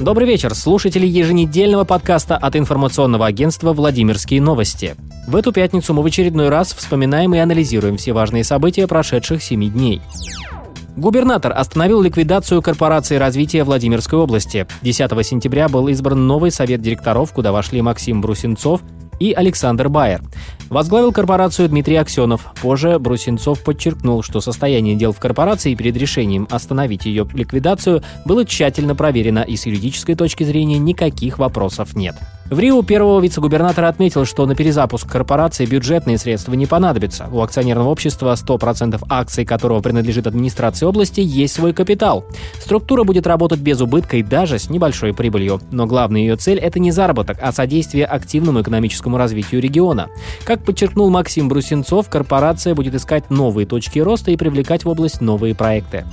Добрый вечер, слушатели еженедельного подкаста от информационного агентства «Владимирские новости». В эту пятницу мы в очередной раз вспоминаем и анализируем все важные события прошедших семи дней. Губернатор остановил ликвидацию корпорации развития Владимирской области. 10 сентября был избран новый совет директоров, куда вошли Максим Брусенцов и Александр Байер. Возглавил корпорацию Дмитрий Аксенов. Позже Брусенцов подчеркнул, что состояние дел в корпорации перед решением остановить ее ликвидацию было тщательно проверено и с юридической точки зрения никаких вопросов нет. В Рио первого вице-губернатора отметил, что на перезапуск корпорации бюджетные средства не понадобятся. У акционерного общества 100% акций, которого принадлежит администрации области, есть свой капитал. Структура будет работать без убытка и даже с небольшой прибылью. Но главная ее цель – это не заработок, а содействие активному экономическому развитию региона. Как подчеркнул Максим Брусенцов, корпорация будет искать новые точки роста и привлекать в область новые проекты.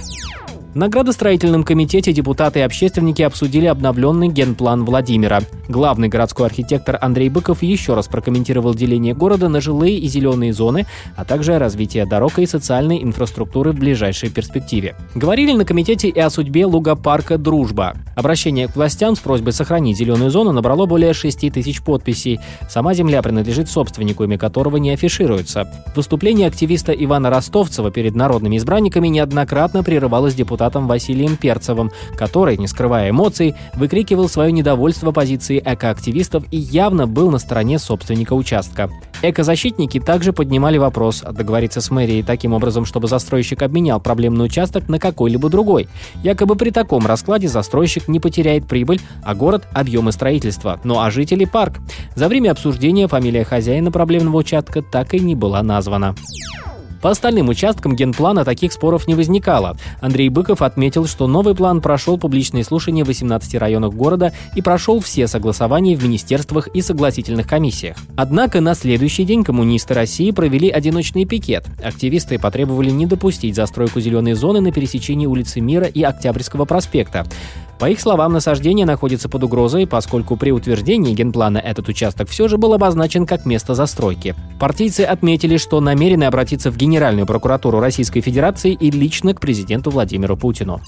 На градостроительном комитете депутаты и общественники обсудили обновленный генплан Владимира. Главный городской архитектор Андрей Быков еще раз прокомментировал деление города на жилые и зеленые зоны, а также развитие дорог и социальной инфраструктуры в ближайшей перспективе. Говорили на комитете и о судьбе лугопарка «Дружба». Обращение к властям с просьбой сохранить зеленую зону набрало более 6 тысяч подписей. Сама земля принадлежит собственнику, имя которого не афишируется. Выступление активиста Ивана Ростовцева перед народными избранниками неоднократно прерывалось депутатом депутатом Василием Перцевым, который, не скрывая эмоций, выкрикивал свое недовольство позиции экоактивистов и явно был на стороне собственника участка. Экозащитники также поднимали вопрос договориться с мэрией таким образом, чтобы застройщик обменял проблемный участок на какой-либо другой. Якобы при таком раскладе застройщик не потеряет прибыль, а город – объемы строительства, ну а жители – парк. За время обсуждения фамилия хозяина проблемного участка так и не была названа. По остальным участкам генплана таких споров не возникало. Андрей Быков отметил, что новый план прошел публичные слушания в 18 районах города и прошел все согласования в министерствах и согласительных комиссиях. Однако на следующий день коммунисты России провели одиночный пикет. Активисты потребовали не допустить застройку зеленой зоны на пересечении улицы Мира и Октябрьского проспекта. По их словам, насаждение находится под угрозой, поскольку при утверждении генплана этот участок все же был обозначен как место застройки. Партийцы отметили, что намерены обратиться в Генеральную прокуратуру Российской Федерации и лично к президенту Владимиру Путину.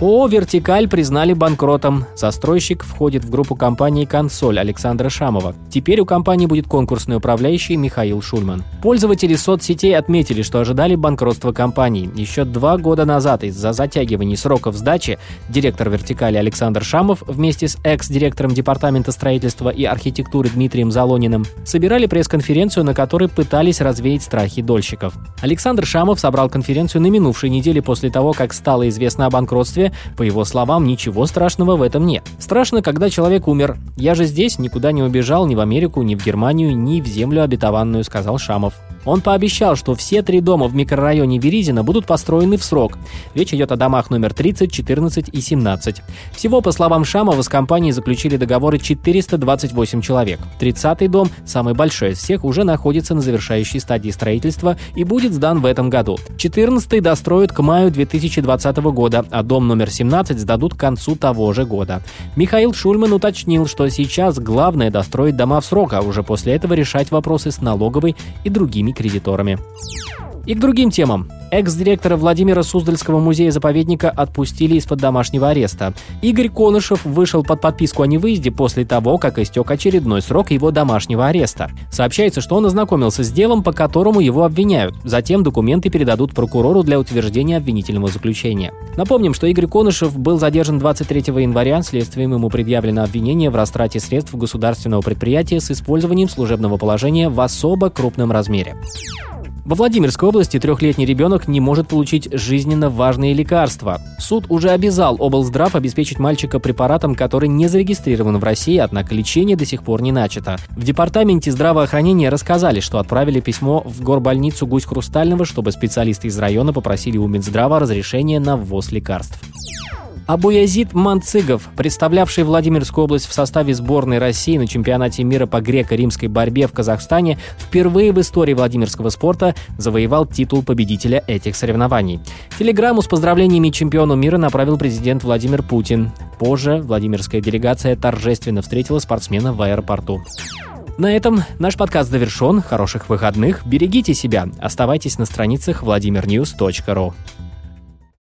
ООО «Вертикаль» признали банкротом. Застройщик входит в группу компании «Консоль» Александра Шамова. Теперь у компании будет конкурсный управляющий Михаил Шульман. Пользователи соцсетей отметили, что ожидали банкротства компании. Еще два года назад из-за затягивания сроков сдачи директор «Вертикали» Александр Шамов вместе с экс-директором Департамента строительства и архитектуры Дмитрием Залониным собирали пресс-конференцию, на которой пытались развеять страхи дольщиков. Александр Шамов собрал конференцию на минувшей неделе после того, как стало известно о банкротстве по его словам, ничего страшного в этом нет. Страшно, когда человек умер. Я же здесь никуда не убежал ни в Америку, ни в Германию, ни в землю обетованную, сказал Шамов. Он пообещал, что все три дома в микрорайоне Веризина будут построены в срок. Речь идет о домах номер 30, 14 и 17. Всего, по словам Шамова, с компанией заключили договоры 428 человек. 30-й дом, самый большой из всех, уже находится на завершающей стадии строительства и будет сдан в этом году. 14-й достроят к маю 2020 года, а дом номер 17 сдадут к концу того же года. Михаил Шульман уточнил, что сейчас главное достроить дома в срок, а уже после этого решать вопросы с налоговой и другими кредиторами. И к другим темам. Экс-директора Владимира Суздальского музея-заповедника отпустили из-под домашнего ареста. Игорь Конышев вышел под подписку о невыезде после того, как истек очередной срок его домашнего ареста. Сообщается, что он ознакомился с делом, по которому его обвиняют. Затем документы передадут прокурору для утверждения обвинительного заключения. Напомним, что Игорь Конышев был задержан 23 января. Следствием ему предъявлено обвинение в растрате средств государственного предприятия с использованием служебного положения в особо крупном размере. Во Владимирской области трехлетний ребенок не может получить жизненно важные лекарства. Суд уже обязал облздрав обеспечить мальчика препаратом, который не зарегистрирован в России, однако лечение до сих пор не начато. В департаменте здравоохранения рассказали, что отправили письмо в горбольницу Гусь Хрустального, чтобы специалисты из района попросили у Минздрава разрешение на ввоз лекарств. Абуязид Манцигов, представлявший Владимирскую область в составе сборной России на чемпионате мира по греко-римской борьбе в Казахстане, впервые в истории Владимирского спорта завоевал титул победителя этих соревнований. Телеграмму с поздравлениями чемпиону мира направил президент Владимир Путин. Позже Владимирская делегация торжественно встретила спортсмена в аэропорту. На этом наш подкаст завершен. Хороших выходных. Берегите себя. Оставайтесь на страницах vladimirnews.ru.